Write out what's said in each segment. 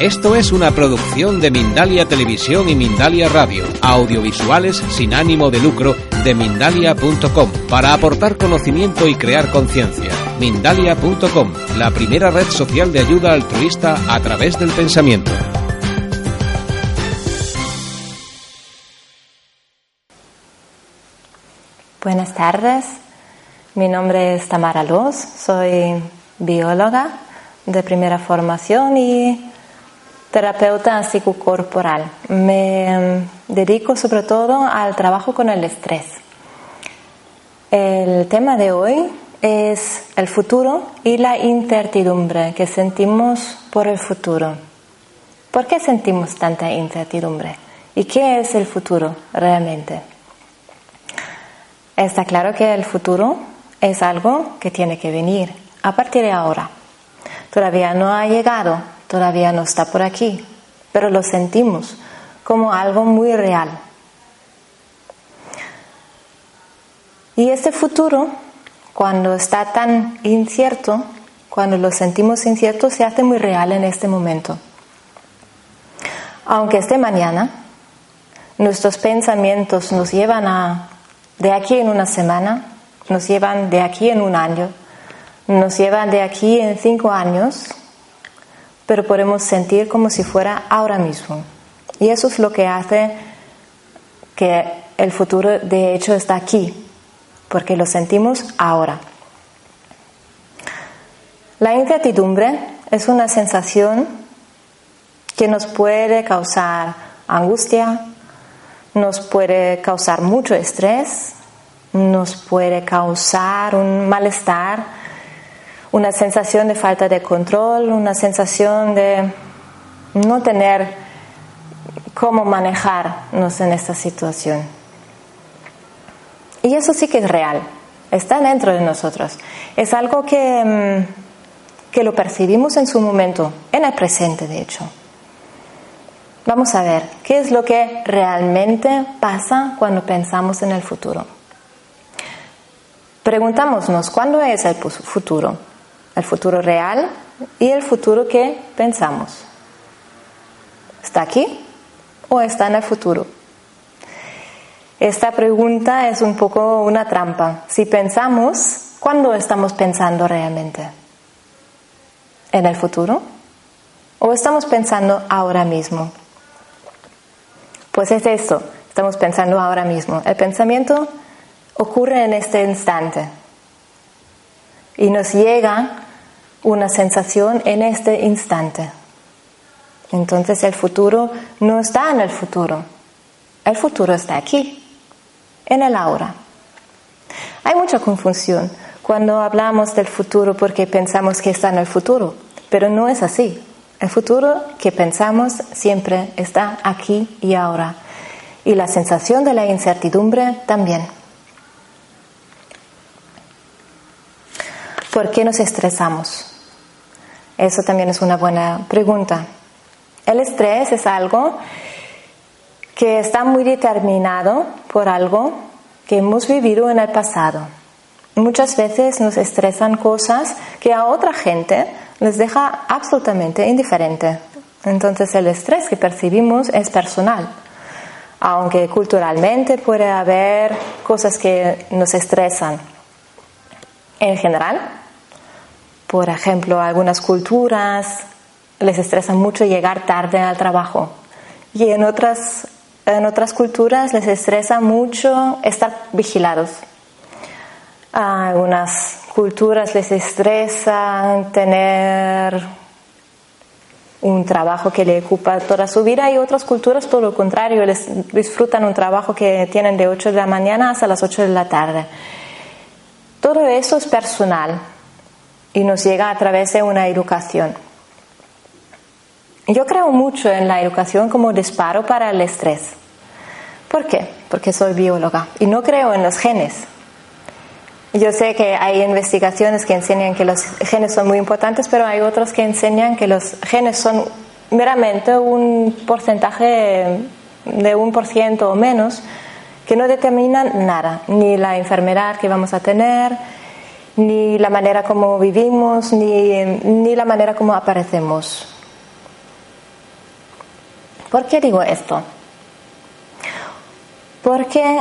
Esto es una producción de Mindalia Televisión y Mindalia Radio, audiovisuales sin ánimo de lucro de mindalia.com, para aportar conocimiento y crear conciencia. Mindalia.com, la primera red social de ayuda altruista a través del pensamiento. Buenas tardes, mi nombre es Tamara Luz, soy bióloga de primera formación y terapeuta psicocorporal. Me em, dedico sobre todo al trabajo con el estrés. El tema de hoy es el futuro y la incertidumbre que sentimos por el futuro. ¿Por qué sentimos tanta incertidumbre? ¿Y qué es el futuro realmente? Está claro que el futuro es algo que tiene que venir a partir de ahora. Todavía no ha llegado, todavía no está por aquí, pero lo sentimos como algo muy real. Y este futuro, cuando está tan incierto, cuando lo sentimos incierto, se hace muy real en este momento. Aunque este mañana nuestros pensamientos nos llevan a de aquí en una semana, nos llevan de aquí en un año, nos llevan de aquí en cinco años, pero podemos sentir como si fuera ahora mismo. Y eso es lo que hace que el futuro de hecho está aquí, porque lo sentimos ahora. La incertidumbre es una sensación que nos puede causar angustia, nos puede causar mucho estrés, nos puede causar un malestar, una sensación de falta de control, una sensación de no tener cómo manejarnos en esta situación. Y eso sí que es real, está dentro de nosotros. Es algo que, mm, que lo percibimos en su momento, en el presente de hecho. Vamos a ver qué es lo que realmente pasa cuando pensamos en el futuro. Preguntámonos, ¿cuándo es el futuro? El futuro real y el futuro que pensamos. ¿Está aquí o está en el futuro? Esta pregunta es un poco una trampa. Si pensamos, ¿cuándo estamos pensando realmente? ¿En el futuro? ¿O estamos pensando ahora mismo? Pues es esto, estamos pensando ahora mismo. El pensamiento ocurre en este instante y nos llega una sensación en este instante. Entonces el futuro no está en el futuro, el futuro está aquí, en el ahora. Hay mucha confusión cuando hablamos del futuro porque pensamos que está en el futuro, pero no es así. El futuro que pensamos siempre está aquí y ahora. Y la sensación de la incertidumbre también. ¿Por qué nos estresamos? Eso también es una buena pregunta. El estrés es algo que está muy determinado por algo que hemos vivido en el pasado. Muchas veces nos estresan cosas que a otra gente les deja absolutamente indiferente. Entonces el estrés que percibimos es personal. Aunque culturalmente puede haber cosas que nos estresan. En general, por ejemplo, algunas culturas les estresa mucho llegar tarde al trabajo y en otras, en otras culturas les estresa mucho estar vigilados. A algunas culturas les estresa tener un trabajo que le ocupa toda su vida y otras culturas todo lo contrario, les disfrutan un trabajo que tienen de 8 de la mañana hasta las 8 de la tarde. Todo eso es personal, y nos llega a través de una educación. Yo creo mucho en la educación como disparo para el estrés. ¿Por qué? Porque soy bióloga y no creo en los genes. Yo sé que hay investigaciones que enseñan que los genes son muy importantes, pero hay otros que enseñan que los genes son meramente un porcentaje de un por ciento o menos que no determinan nada, ni la enfermedad que vamos a tener, ni la manera como vivimos, ni, la manera como aparecemos. ¿Por qué digo esto? Porque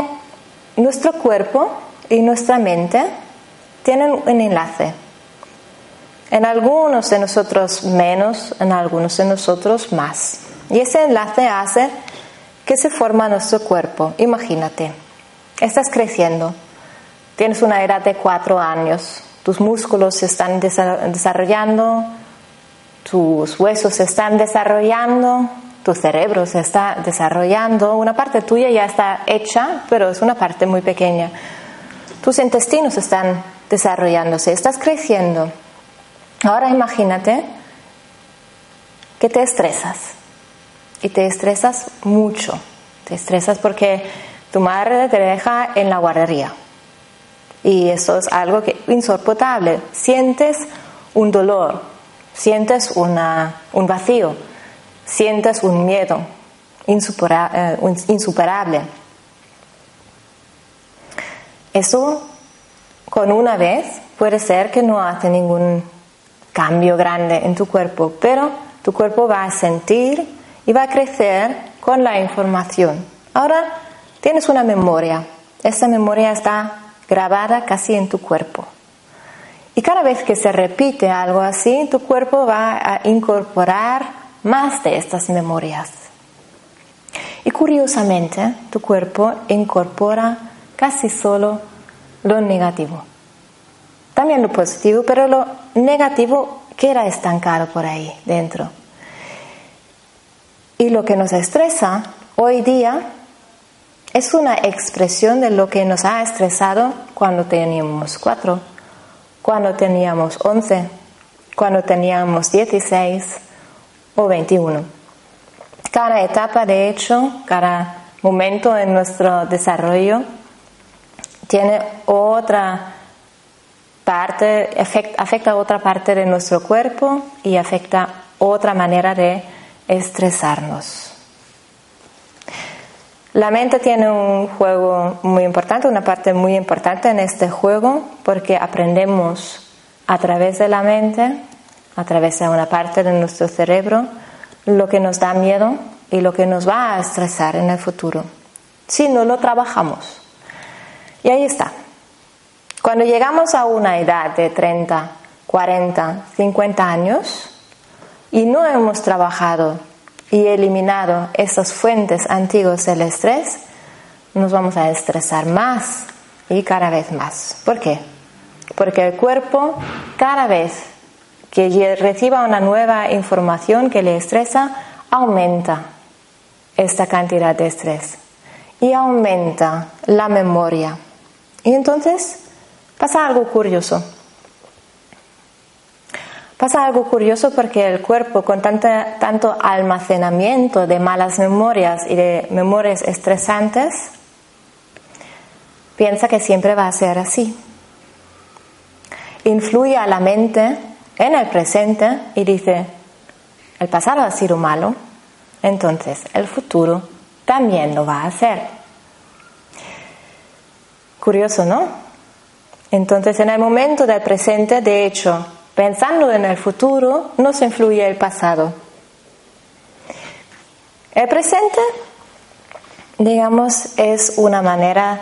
nuestro cuerpo y nuestra mente tienen un enlace. En algunos de nosotros menos, en algunos de nosotros más. Y ese enlace hace que se forma nuestro cuerpo. Imagínate, estás creciendo, tienes una edad de cuatro años, tus músculos se están desarrollando, tus huesos se están desarrollando, tu cerebro se está desarrollando, una parte tuya ya está hecha, pero es una parte muy pequeña. Tus intestinos están desarrollándose, estás creciendo. Ahora imagínate que te estresas y te estresas mucho. Te estresas porque tu madre te deja en la guardería y eso es algo que insoportable. Sientes un dolor, sientes una, un vacío, sientes un miedo eh, insuperable. Eso con una vez puede ser que no hace ningún cambio grande en tu cuerpo, pero tu cuerpo va a sentir y va a crecer con la información. Ahora tienes una memoria. Esa memoria está grabada casi en tu cuerpo. Y cada vez que se repite algo así, tu cuerpo va a incorporar más de estas memorias. Y curiosamente, tu cuerpo incorpora casi solo lo negativo. También lo positivo, pero lo negativo queda estancado por ahí dentro. Y lo que nos estresa hoy día es una expresión de lo que nos ha estresado cuando teníamos cuatro, cuando teníamos once, cuando teníamos dieciséis o veintiuno. Cada etapa, de hecho, cada momento en nuestro desarrollo tiene otra parte, afecta, afecta otra parte de nuestro cuerpo y afecta otra manera de estresarnos. La mente tiene un juego muy importante, una parte muy importante en este juego, porque aprendemos a través de la mente, a través de una parte de nuestro cerebro, lo que nos da miedo y lo que nos va a estresar en el futuro, si no lo trabajamos. Y ahí está. Cuando llegamos a una edad de 30, 40, 50 años y no hemos trabajado y eliminado esas fuentes antiguas del estrés, nos vamos a estresar más y cada vez más. ¿Por qué? Porque el cuerpo cada vez que reciba una nueva información que le estresa, aumenta esta cantidad de estrés y aumenta la memoria. Y entonces pasa algo curioso. Pasa algo curioso porque el cuerpo, con tanto almacenamiento de malas memorias y de memorias estresantes, piensa que siempre va a ser así. Influye a la mente en el presente y dice, el pasado ha sido malo, entonces el futuro también lo va a hacer. Curioso, ¿no? Entonces en el momento del presente, de hecho, Pensando en el futuro nos influye el pasado. El presente, digamos, es una manera,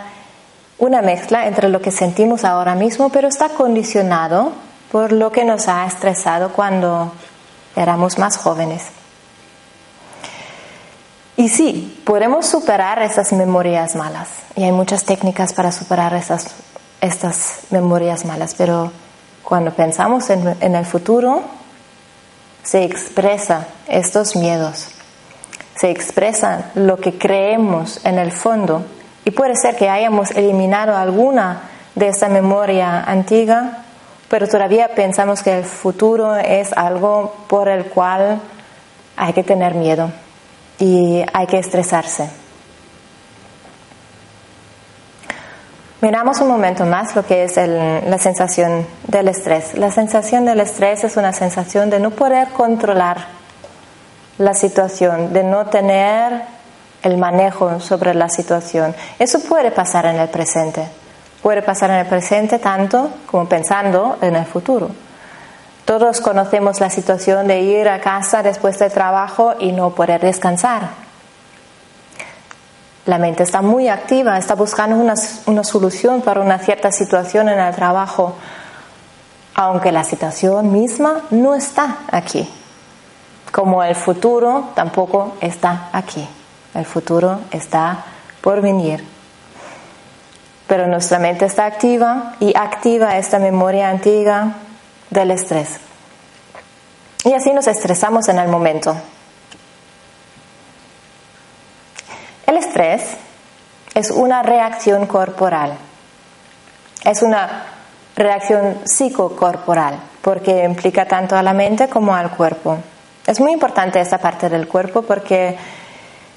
una mezcla entre lo que sentimos ahora mismo, pero está condicionado por lo que nos ha estresado cuando éramos más jóvenes. Y sí, podemos superar esas memorias malas. Y hay muchas técnicas para superar esas, estas memorias malas, pero cuando pensamos en, el futuro, se expresa estos miedos, se expresa lo que creemos en el fondo y puede ser que hayamos eliminado alguna de esa memoria antigua, pero todavía pensamos que el futuro es algo por el cual hay que tener miedo y hay que estresarse. Miramos un momento más lo que es la sensación del estrés. La sensación del estrés es una sensación de no poder controlar la situación, de no tener el manejo sobre la situación. Eso puede pasar en el presente. Puede pasar en el presente tanto como pensando en el futuro. Todos conocemos la situación de ir a casa después del trabajo y no poder descansar. La mente está muy activa, está buscando una, solución para una cierta situación en el trabajo, aunque la situación misma no está aquí. Como el futuro tampoco está aquí. El futuro está por venir. Pero nuestra mente está activa y activa esta memoria antigua del estrés. Y así nos estresamos en el momento. El estrés es una reacción corporal. Es una reacción psicocorporal porque implica tanto a la mente como al cuerpo. Es muy importante esta parte del cuerpo porque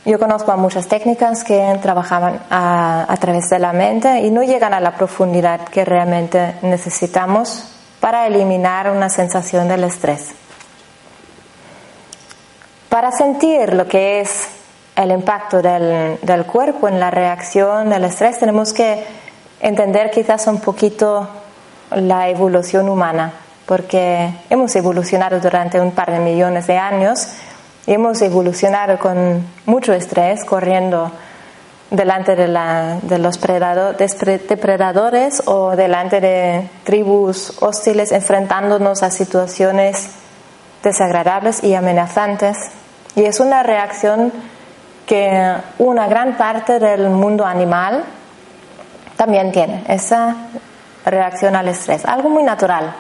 yo conozco a muchas técnicas que trabajaban a, a, través de la mente y no llegan a la profundidad que realmente necesitamos para eliminar una sensación del estrés. Para sentir lo que es el impacto del, del cuerpo en la reacción del estrés tenemos que entender quizás un poquito la evolución humana, porque hemos evolucionado durante un par de millones de años hemos evolucionado con mucho estrés, corriendo delante de, la, de los depredadores o delante de tribus hostiles, enfrentándonos a situaciones desagradables y amenazantes. Y es una reacción que una gran parte del mundo animal también tiene, esa reacción al estrés, algo muy natural,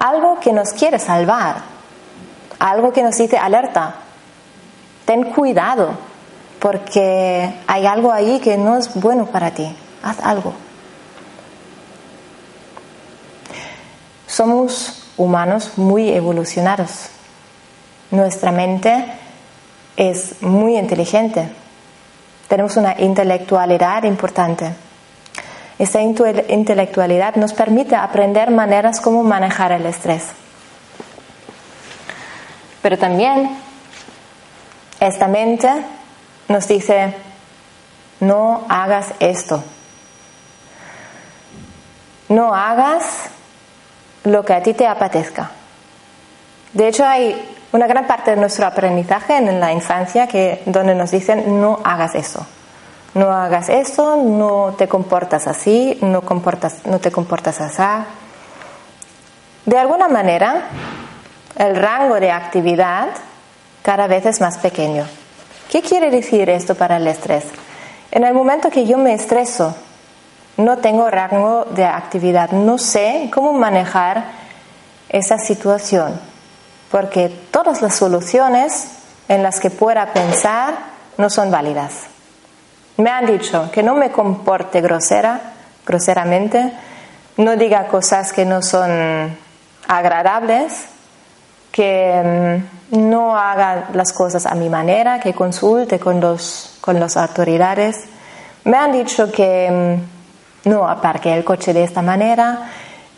algo que nos quiere salvar, algo que nos dice alerta, ten cuidado, porque hay algo ahí que no es bueno para ti. Haz algo. Somos humanos muy evolucionados. Nuestra mente es muy inteligente. Tenemos una intelectualidad importante. Esta intelectualidad nos permite aprender maneras como manejar el estrés. Pero también esta mente nos dice, no hagas esto. No hagas lo que a ti te apetezca. De hecho, hay una gran parte de nuestro aprendizaje en la infancia que, donde nos dicen, no hagas eso. No hagas eso, no te comportas así, no, comportas, no te comportas así. De alguna manera, el rango de actividad cada vez es más pequeño. ¿Qué quiere decir esto para el estrés? En el momento que yo me estreso, no tengo rango de actividad, no sé cómo manejar esa situación, porque todas las soluciones en las que pueda pensar no son válidas. Me han dicho que no me comporte grosera, groseramente, no diga cosas que no son agradables, que mm, no haga las cosas a mi manera, que consulte con, los, con las autoridades. Me han dicho que mm, no aparque el coche de esta manera,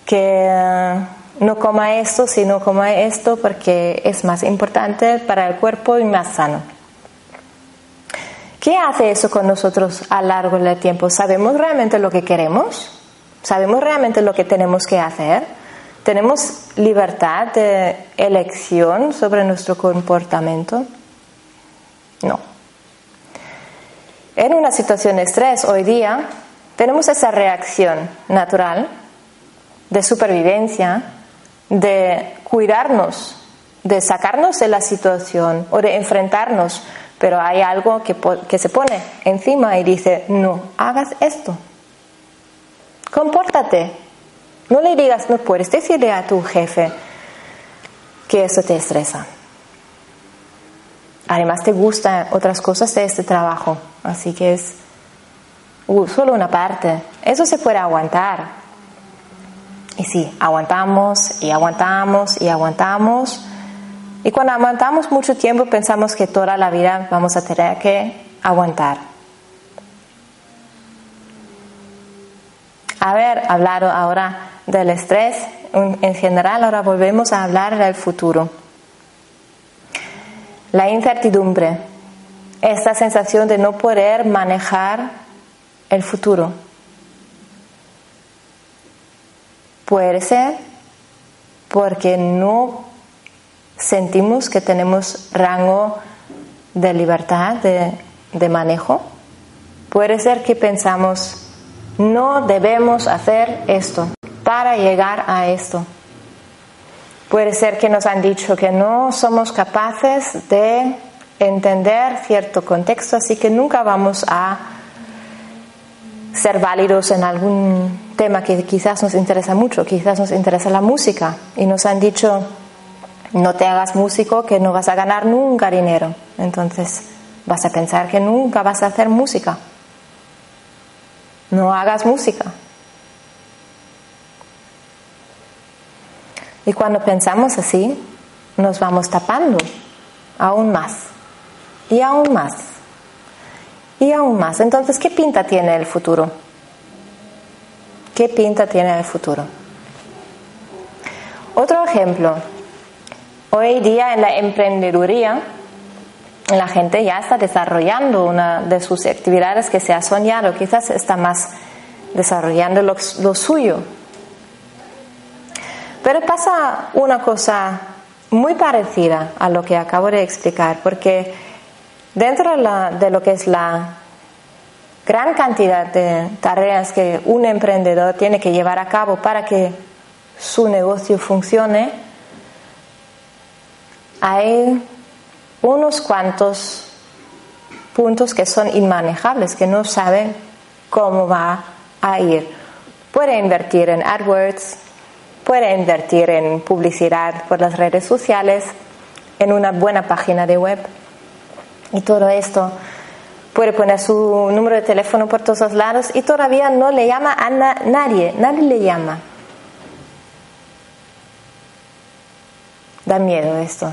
que no coma esto, sino coma esto porque es más importante para el cuerpo y más sano. ¿Qué hace eso con nosotros a largo del tiempo? ¿Sabemos realmente lo que queremos? ¿Sabemos realmente lo que tenemos que hacer? ¿Tenemos libertad de elección sobre nuestro comportamiento? No. En una situación de estrés hoy día tenemos esa reacción natural de supervivencia, de cuidarnos, de sacarnos de la situación o de enfrentarnos, pero hay algo que, que se pone encima y dice, no, hagas esto, compórtate, no le digas, no puedes decirle a tu jefe que eso te estresa. Además te gustan otras cosas de este trabajo, así que es uh, solo una parte. Eso se puede aguantar. Y sí, aguantamos y aguantamos y aguantamos. Y cuando aguantamos mucho tiempo pensamos que toda la vida vamos a tener que aguantar. Haber hablado ahora del estrés en general, ahora volvemos a hablar del futuro. La incertidumbre, esa sensación de no poder manejar el futuro. Puede ser porque no sentimos que tenemos rango de libertad, de, de manejo. Puede ser que pensamos, no debemos hacer esto para llegar a esto. Puede ser que nos han dicho que no somos capaces de entender cierto contexto, así que nunca vamos a ser válidos en algún tema que quizás nos interesa mucho, quizás nos interesa la música y nos han dicho no te hagas músico que no vas a ganar nunca dinero. Entonces vas a pensar que nunca vas a hacer música. No hagas música. Y cuando pensamos así, nos vamos tapando aún más y aún más y aún más. Entonces, ¿qué pinta tiene el futuro? ¿Qué pinta tiene el futuro? Otro ejemplo. Hoy día en la emprendeduría, la gente ya está desarrollando una de sus actividades que se ha soñado, quizás está más desarrollando lo, lo suyo. Pero pasa una cosa muy parecida a lo que acabo de explicar, porque Dentro de, lo que es la gran cantidad de tareas que un emprendedor tiene que llevar a cabo para que su negocio funcione, hay unos cuantos puntos que son inmanejables, que no sabe cómo va a ir. Puede invertir en AdWords, puede invertir en publicidad por las redes sociales, en una buena página de web, y todo esto puede poner su número de teléfono por todos lados y todavía no le llama a nadie, nadie le llama. Da miedo esto,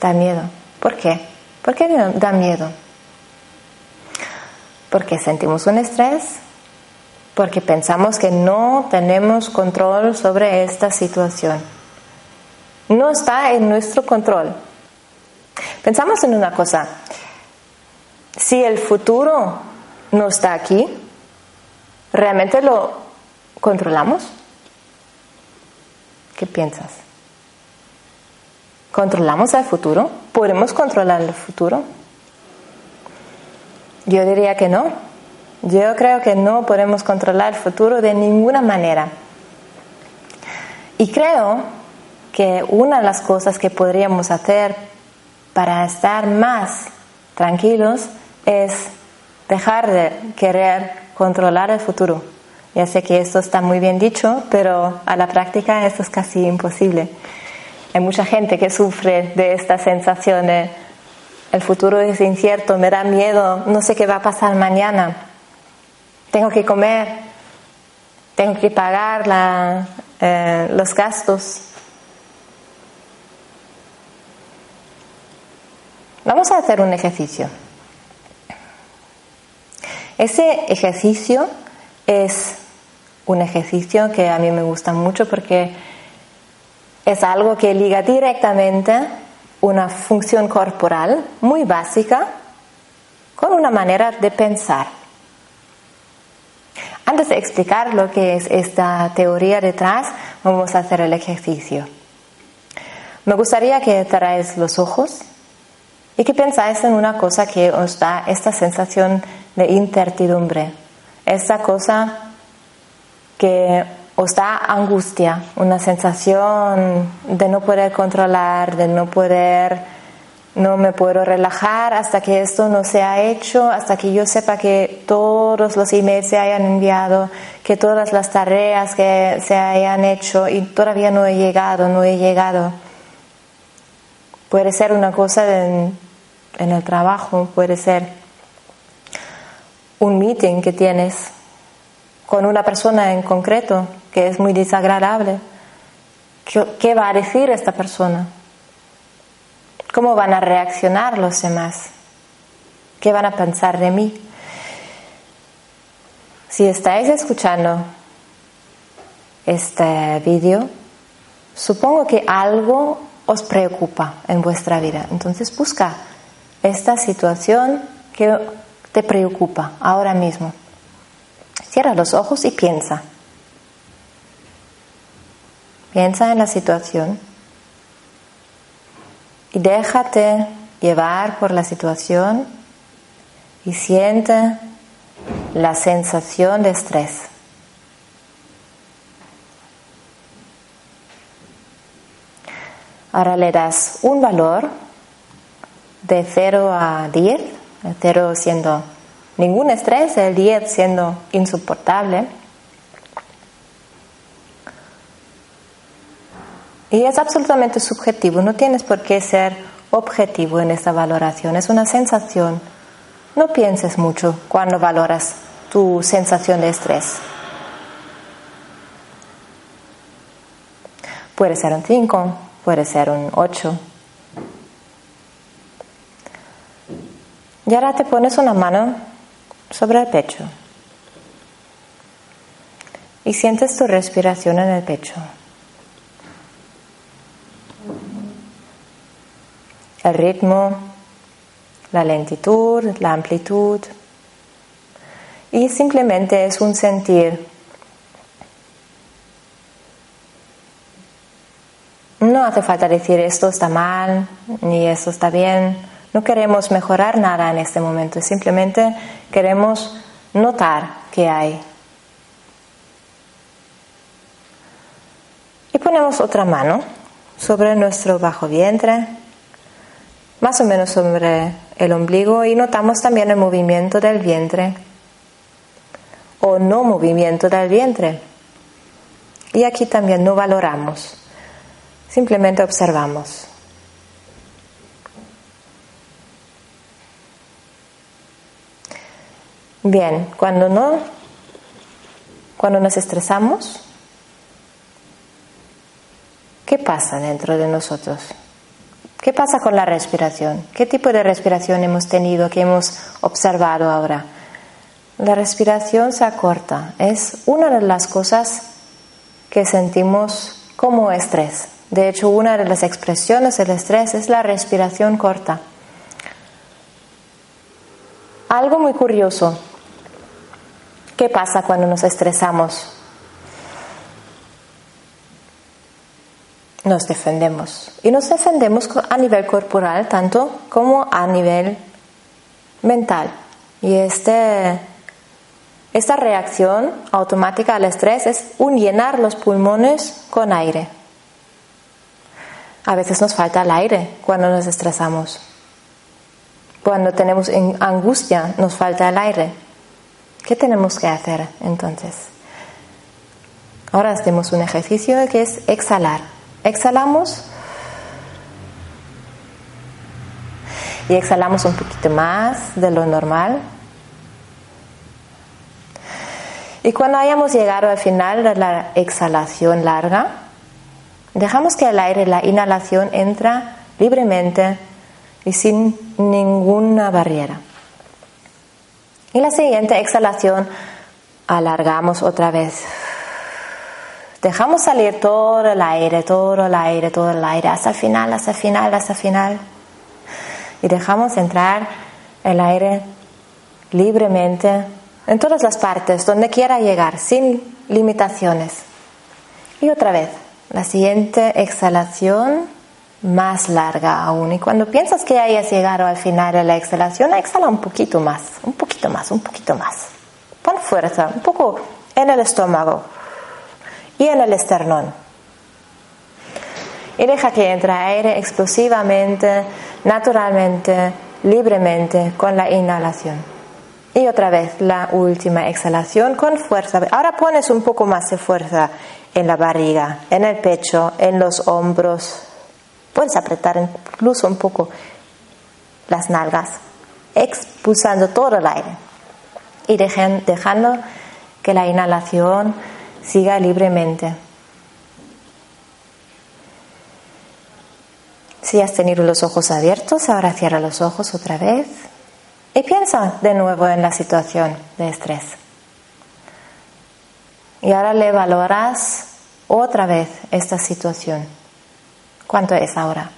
da miedo. ¿Por qué? ¿Por qué da miedo? Porque sentimos un estrés, porque pensamos que no tenemos control sobre esta situación. No está en nuestro control. Pensamos en una cosa, si el futuro no está aquí, ¿realmente lo controlamos? ¿Qué piensas? ¿Controlamos el futuro? ¿Podemos controlar el futuro? Yo diría que no. Yo creo que no podemos controlar el futuro de ninguna manera. Y creo que una de las cosas que podríamos hacer para estar más tranquilos es dejar de querer controlar el futuro. Ya sé que esto está muy bien dicho, pero a la práctica esto es casi imposible. Hay mucha gente que sufre de esta sensación el futuro es incierto, me da miedo, no sé qué va a pasar mañana, tengo que comer, tengo que pagar eh, los gastos. Vamos a hacer un ejercicio. Ese ejercicio es un ejercicio que a mí me gusta mucho porque es algo que liga directamente una función corporal muy básica con una manera de pensar. Antes de explicar lo que es esta teoría detrás, vamos a hacer el ejercicio. Me gustaría que cerráis los ojos y que pensáis en una cosa que os da esta sensación de incertidumbre, esa cosa que os da angustia, una sensación de no poder controlar, de no poder, no me puedo relajar hasta que esto no se ha hecho, hasta que yo sepa que todos los emails se hayan enviado, que todas las tareas que se hayan hecho y todavía no he llegado, no he llegado. Puede ser una cosa de, en el trabajo, puede ser un meeting que tienes con una persona en concreto que es muy desagradable. ¿Qué, va a decir esta persona? ¿Cómo van a reaccionar los demás? ¿Qué van a pensar de mí? Si estáis escuchando este vídeo, supongo que algo os preocupa en vuestra vida. Entonces busca esta situación que te preocupa ahora mismo. Cierra los ojos y piensa. Piensa en la situación y déjate llevar por la situación y siente la sensación de estrés. Ahora le das un valor de 0 a 10, el 0 siendo ningún estrés, el 10 siendo insoportable. Y es absolutamente subjetivo, no tienes por qué ser objetivo en esa valoración, es una sensación. No pienses mucho cuando valoras tu sensación de estrés. Puede ser un 5, puede ser un 8. Y ahora te pones una mano sobre el pecho y sientes tu respiración en el pecho. El ritmo, la lentitud, la amplitud. Y simplemente es un sentir. No hace falta decir esto está mal, ni esto está bien no queremos mejorar nada en este momento, simplemente queremos notar que hay. Y ponemos otra mano sobre nuestro bajo vientre, más o menos sobre el ombligo y notamos también el movimiento del vientre o no movimiento del vientre. Y aquí también no valoramos, simplemente observamos. Bien, cuando no, cuando nos estresamos, ¿qué pasa dentro de nosotros? ¿Qué pasa con la respiración? ¿Qué tipo de respiración hemos tenido, que hemos observado ahora? La respiración se acorta. Es una de las cosas que sentimos como estrés. De hecho, una de las expresiones del estrés es la respiración corta. Algo muy curioso. ¿Qué pasa cuando nos estresamos? Nos defendemos. Y nos defendemos a nivel corporal tanto como a nivel mental. Y este, esta reacción automática al estrés es un llenar los pulmones con aire. A veces nos falta el aire cuando nos estresamos. Cuando tenemos angustia nos falta el aire. ¿Qué tenemos que hacer entonces? Ahora hacemos un ejercicio que es exhalar. Exhalamos y exhalamos un poquito más de lo normal. Y cuando hayamos llegado al final de la exhalación larga, dejamos que el aire, la inhalación entra libremente y sin ninguna barrera. Y la siguiente exhalación alargamos otra vez. Dejamos salir todo el aire, todo el aire, todo el aire, hasta el final, hasta el final, hasta el final. Y dejamos entrar el aire libremente en todas las partes, donde quiera llegar, sin limitaciones. Y otra vez, la siguiente exhalación más larga aún. Y cuando piensas que hayas llegado al final de la exhalación, exhala un poquito más, un poquito más, un poquito más. Pon fuerza, un poco en el estómago y en el esternón. Y deja que entre aire explosivamente, naturalmente, libremente con la inhalación. Y otra vez la última exhalación con fuerza. Ahora pones un poco más de fuerza en la barriga, en el pecho, en los hombros, Puedes apretar incluso un poco las nalgas, expulsando todo el aire y dejando que la inhalación siga libremente. Si has tenido los ojos abiertos, ahora cierra los ojos otra vez y piensa de nuevo en la situación de estrés. Y ahora le valoras otra vez esta situación. ¿Cuánto es ahora?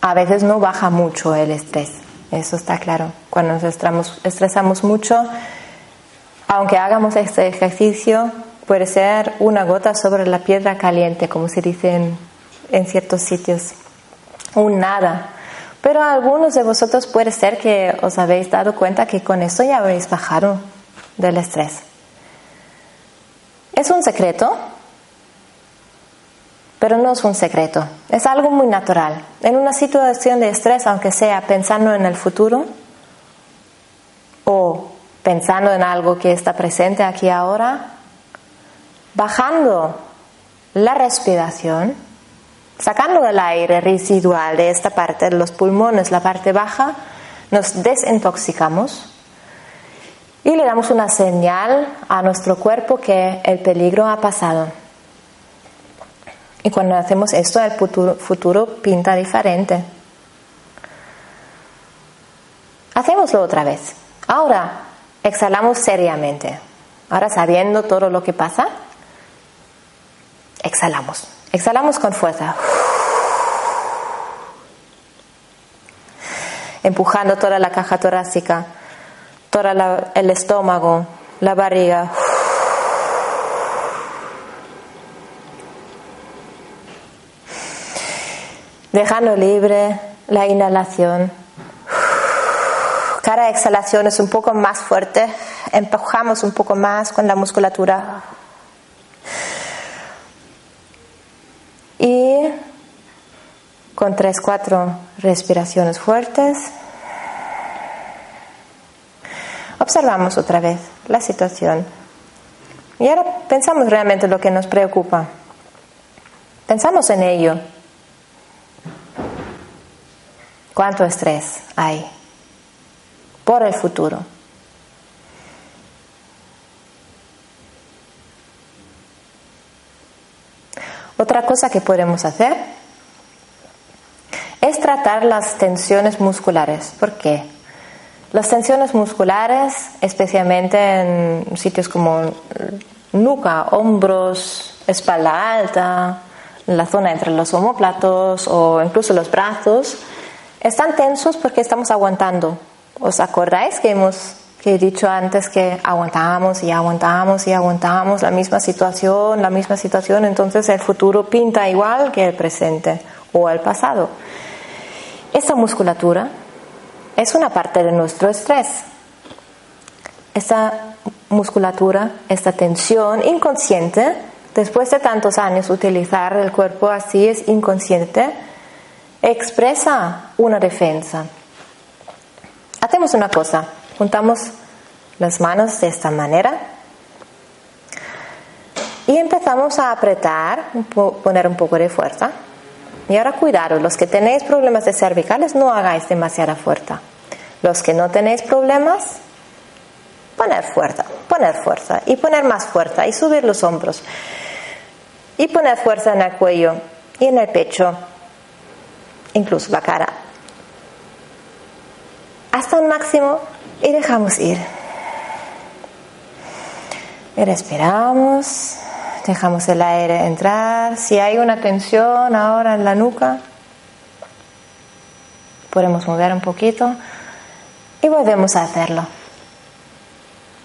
A veces no baja mucho el estrés, eso está claro. Cuando nos estresamos, mucho, aunque hagamos este ejercicio, puede ser una gota sobre la piedra caliente, como se dice en, en ciertos sitios, un nada. Pero algunos de vosotros puede ser que os habéis dado cuenta que con esto ya habéis bajado del estrés. Es un secreto, pero no es un secreto, es algo muy natural. En una situación de estrés, aunque sea pensando en el futuro o pensando en algo que está presente aquí ahora, bajando la respiración, sacando el aire residual de esta parte de los pulmones, la parte baja, nos desintoxicamos y le damos una señal a nuestro cuerpo que el peligro ha pasado. Y cuando hacemos esto, el futuro, futuro pinta diferente. Hacémoslo otra vez. Ahora, exhalamos seriamente. Ahora, sabiendo todo lo que pasa, exhalamos. Exhalamos con fuerza. Empujando toda la caja torácica todo el estómago, la barriga. Dejando libre la inhalación. Cada exhalación es un poco más fuerte. Empujamos un poco más con la musculatura. Y con tres, cuatro respiraciones fuertes. Observamos otra vez la situación. Y ahora pensamos realmente lo que nos preocupa. Pensamos en ello. ¿Cuánto estrés hay por el futuro? Otra cosa que podemos hacer es tratar las tensiones musculares. ¿Por qué? Las tensiones musculares, especialmente en sitios como nuca, hombros, espalda alta, la zona entre los homóplatos o incluso los brazos, están tensos porque estamos aguantando. ¿Os acordáis que hemos que he dicho antes que aguantamos y aguantamos y aguantamos la misma situación, la misma situación, entonces el futuro pinta igual que el presente o el pasado. Esa musculatura es una parte de nuestro estrés. Esta musculatura, esta tensión inconsciente, después de tantos años utilizar el cuerpo así es inconsciente, expresa una defensa. Hacemos una cosa, juntamos las manos de esta manera y empezamos a apretar, poner un poco de fuerza. Y ahora cuidado, los que tenéis problemas de cervicales no hagáis demasiada fuerza. Los que no tenéis problemas, poner fuerza, poner fuerza y poner más fuerza y subir los hombros. Y poner fuerza en el cuello y en el pecho, incluso la cara. Hasta un máximo y dejamos ir. Respiramos. Dejamos el aire entrar. Si hay una tensión ahora en la nuca, podemos mover un poquito y volvemos a hacerlo.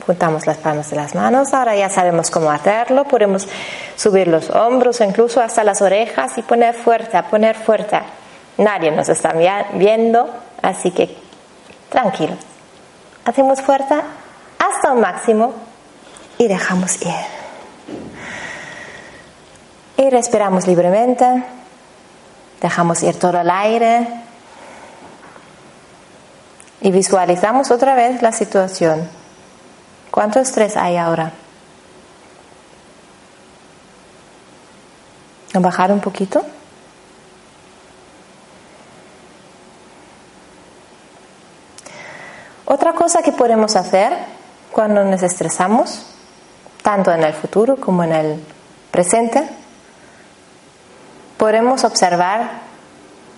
Juntamos las palmas de las manos, ahora ya sabemos cómo hacerlo, podemos subir los hombros, incluso hasta las orejas y poner fuerza, poner fuerza. Nadie nos está viendo, así que tranquilos. Hacemos fuerza hasta un máximo y dejamos ir. Y respiramos libremente. Dejamos ir todo el aire. Y visualizamos otra vez la situación. ¿Cuánto estrés hay ahora? ¿A bajar un poquito? Otra cosa que podemos hacer cuando nos estresamos, tanto en el futuro como en el presente, podemos observar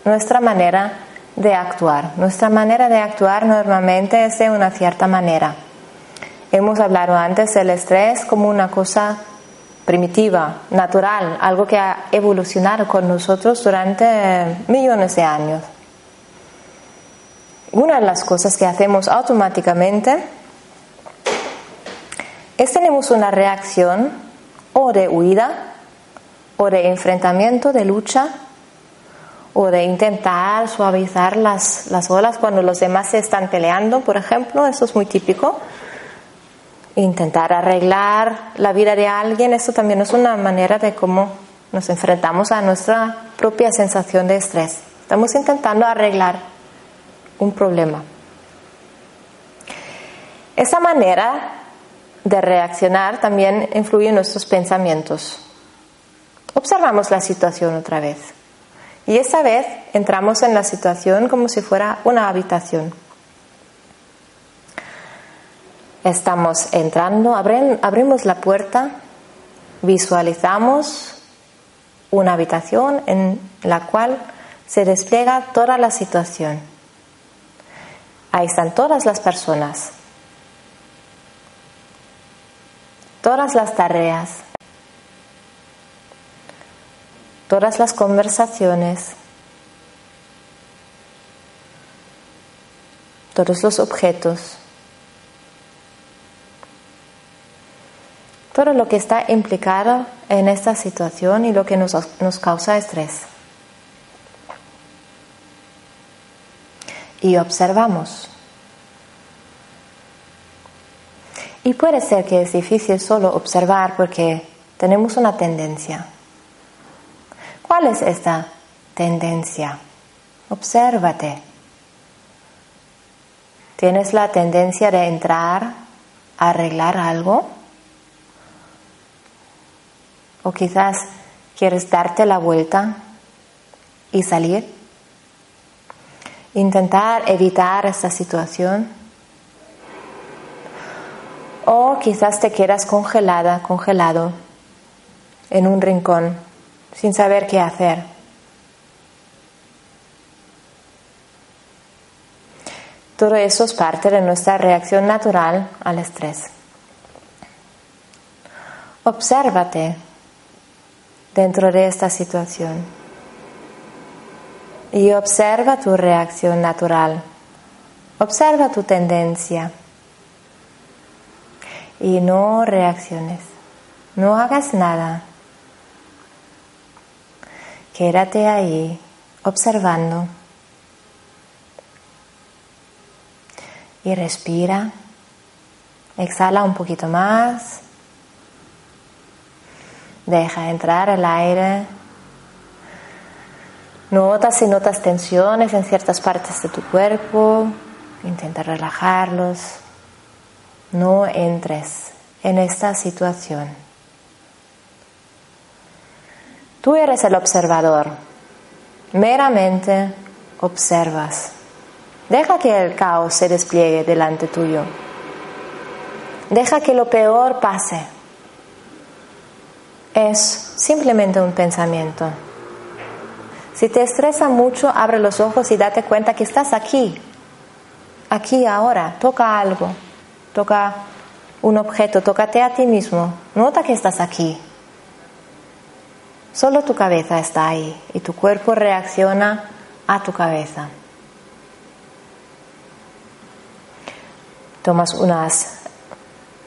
nuestra manera de actuar. Nuestra manera de actuar normalmente es de una cierta manera. Hemos hablado antes del estrés como una cosa primitiva, natural, algo que ha evolucionado con nosotros durante millones de años. Una de las cosas que hacemos automáticamente es tenemos una reacción o de huida, o de enfrentamiento, de lucha, o de intentar suavizar las, las olas cuando los demás se están peleando, por ejemplo, eso es muy típico. Intentar arreglar la vida de alguien, eso también es una manera de cómo nos enfrentamos a nuestra propia sensación de estrés. Estamos intentando arreglar un problema. Esa manera de reaccionar también influye en nuestros pensamientos. Observamos la situación otra vez. Y esta vez entramos en la situación como si fuera una habitación. Estamos entrando, abrimos la puerta, visualizamos una habitación en la cual se despliega toda la situación. Ahí están todas las personas, todas las tareas, todas las conversaciones, todos los objetos, todo lo que está implicado en esta situación y lo que nos, nos causa estrés. Y observamos. Y puede ser que es difícil solo observar porque tenemos una tendencia. ¿Cuál es esta tendencia? Obsérvate. ¿Tienes la tendencia de entrar a arreglar algo? ¿O quizás quieres darte la vuelta y salir? Intentar evitar esta situación. O quizás te quedas congelada, congelado en un rincón sin saber qué hacer. Todo eso es parte de nuestra reacción natural al estrés. Obsérvate dentro de esta situación y observa tu reacción natural. Observa tu tendencia y no reacciones. No hagas nada. Quédate ahí observando y respira. Exhala un poquito más. Deja entrar el aire. Nota si notas tensiones en ciertas partes de tu cuerpo. Intenta relajarlos. No entres en esta situación. Tú eres el observador. Meramente observas. Deja que el caos se despliegue delante tuyo. Deja que lo peor pase. Es simplemente un pensamiento. Si te estresa mucho, abre los ojos y date cuenta que estás aquí, aquí ahora. Toca algo, toca un objeto, tócate a ti mismo. Nota que estás aquí. Solo tu cabeza está ahí y tu cuerpo reacciona a tu cabeza. Tomas unas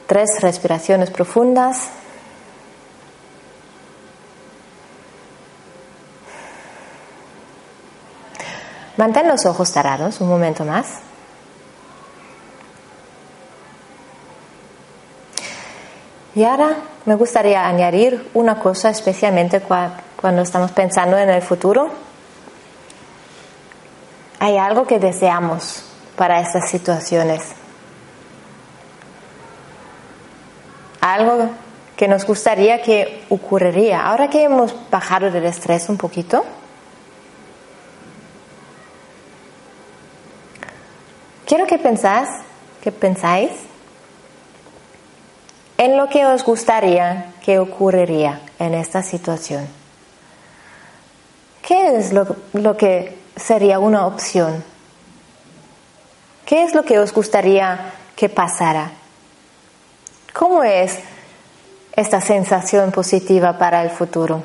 tres respiraciones profundas. Mantén los ojos cerrados un momento más. Y ahora me gustaría añadir una cosa especialmente cuando estamos pensando en el futuro. Hay algo que deseamos para estas situaciones. Algo que nos gustaría que ocurriría. Ahora que hemos bajado del estrés un poquito, quiero que pensás, que pensáis en lo que os gustaría que ocurriría en esta situación. ¿Qué es lo, que sería una opción? ¿Qué es lo que os gustaría que pasara? ¿Cómo es esta sensación positiva para el futuro?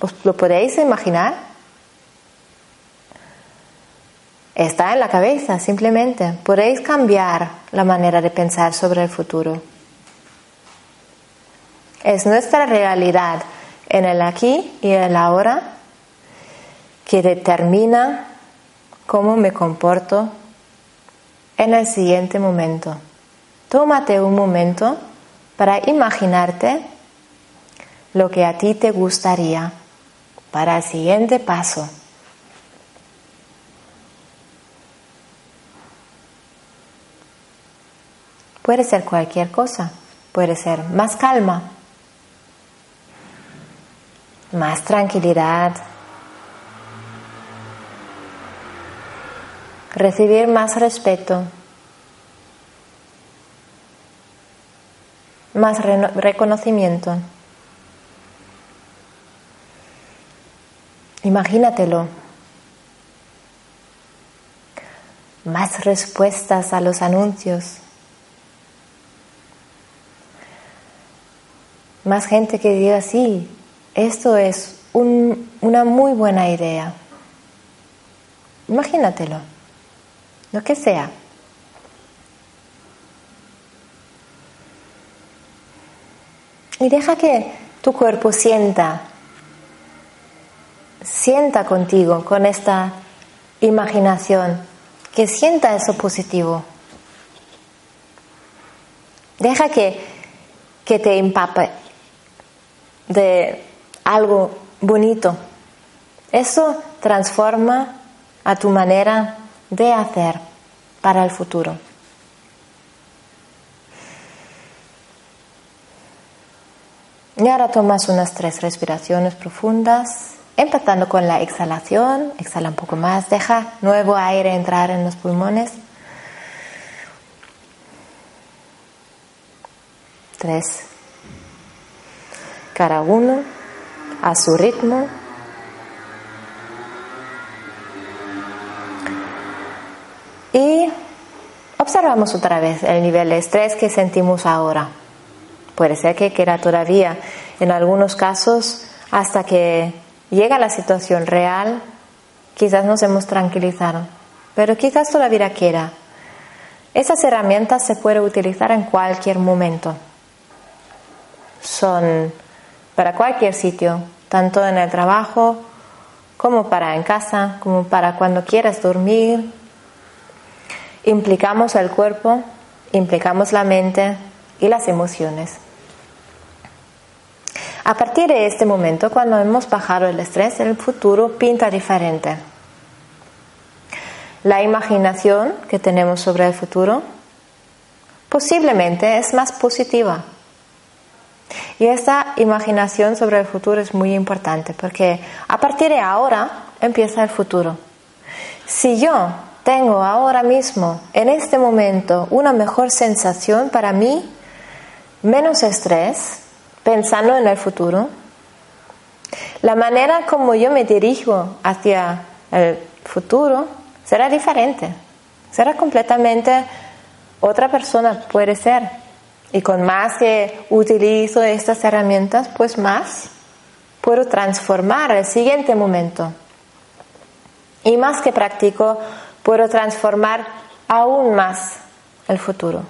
¿Os lo podéis imaginar? Está en la cabeza, simplemente. Podéis cambiar la manera de pensar sobre el futuro. Es nuestra realidad en el aquí y el ahora que determina cómo me comporto en el siguiente momento. Tómate un momento para imaginarte lo que a ti te gustaría para el siguiente paso. Puede ser cualquier cosa, puede ser más calma, más tranquilidad, recibir más respeto, más reconocimiento. Imagínatelo. Más respuestas a los anuncios. Más gente que diga, sí, esto es una muy buena idea. Imagínatelo, lo que sea. Y deja que tu cuerpo sienta sienta contigo con esta imaginación, que sienta eso positivo. Deja que, que te empape de algo bonito. Eso transforma a tu manera de hacer para el futuro. Y ahora tomas unas tres respiraciones profundas. Empezando con la exhalación, exhala un poco más, deja nuevo aire entrar en los pulmones. Tres. Cada uno a su ritmo. Y observamos otra vez el nivel de estrés que sentimos ahora. Puede ser que queda todavía, en algunos casos, hasta que llega la situación real, quizás nos hemos tranquilizado, pero quizás todavía quiera. Esas herramientas se pueden utilizar en cualquier momento. Son para cualquier sitio, tanto en el trabajo como para en casa, como para cuando quieras dormir. Implicamos el cuerpo, implicamos la mente y las emociones. A partir de este momento, cuando hemos bajado el estrés, el futuro pinta diferente. La imaginación que tenemos sobre el futuro posiblemente es más positiva. Y esta imaginación sobre el futuro es muy importante porque a partir de ahora empieza el futuro. Si yo tengo ahora mismo, en este momento, una mejor sensación para mí, menos estrés, pensando en el futuro, la manera como yo me dirijo hacia el futuro será diferente, será completamente otra persona, puede ser. Y con más que utilizo estas herramientas, pues más puedo transformar el siguiente momento. Y más que practico, puedo transformar aún más el futuro.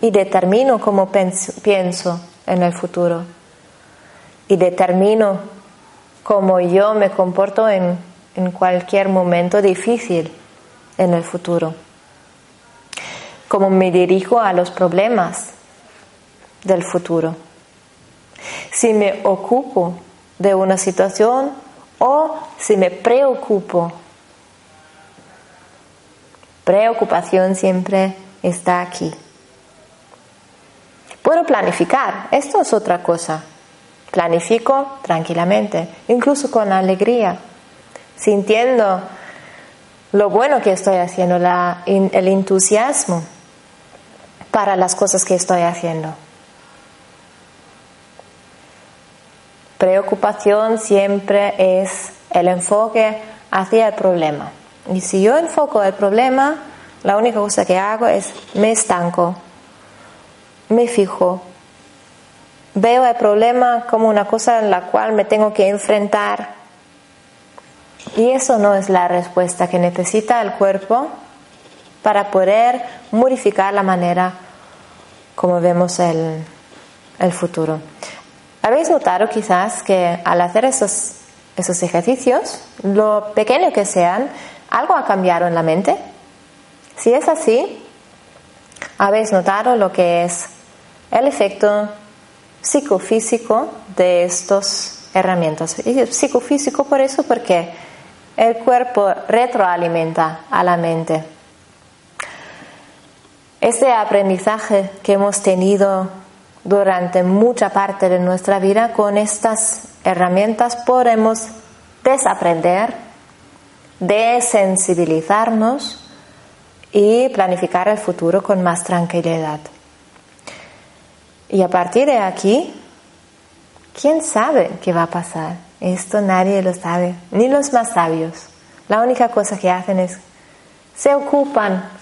Y determino cómo pienso en el futuro. Y determino cómo yo me comporto en, en cualquier momento difícil en el futuro, cómo me dirijo a los problemas del futuro, si me ocupo de una situación o si me preocupo. Preocupación siempre está aquí. Puedo planificar, esto es otra cosa. Planifico tranquilamente, incluso con alegría, sintiendo lo bueno que estoy haciendo, el entusiasmo para las cosas que estoy haciendo. Preocupación siempre es el enfoque hacia el problema. Y si yo enfoco el problema, la única cosa que hago es me estanco, me fijo, veo el problema como una cosa en la cual me tengo que enfrentar. Y eso no es la respuesta que necesita el cuerpo para poder modificar la manera como vemos el, el futuro. ¿Habéis notado quizás que al hacer esos, esos ejercicios, lo pequeño que sean, algo ha cambiado en la mente? Si es así, habéis notado lo que es el efecto psicofísico de estas herramientas. Y psicofísico por eso porque el cuerpo retroalimenta a la mente. Ese aprendizaje que hemos tenido durante mucha parte de nuestra vida con estas herramientas podemos desaprender, desensibilizarnos y planificar el futuro con más tranquilidad. Y a partir de aquí, ¿quién sabe qué va a pasar? Esto nadie lo sabe, ni los más sabios. La única cosa que hacen es, se ocupan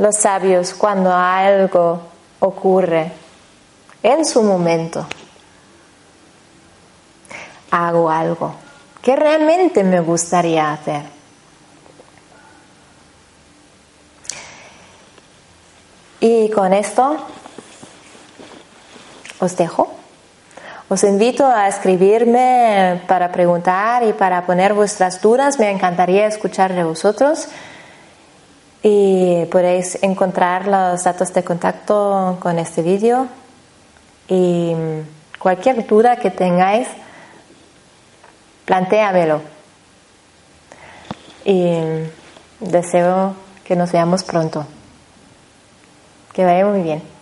los sabios cuando algo ocurre en su momento. Hago algo que realmente me gustaría hacer. Y con esto os dejo. Os invito a escribirme para preguntar y para poner vuestras dudas. Me encantaría escuchar de vosotros. Y podéis encontrar los datos de contacto con este vídeo. Y cualquier duda que tengáis, plantéamelo. Y deseo que nos veamos pronto. Que vaya muy bien.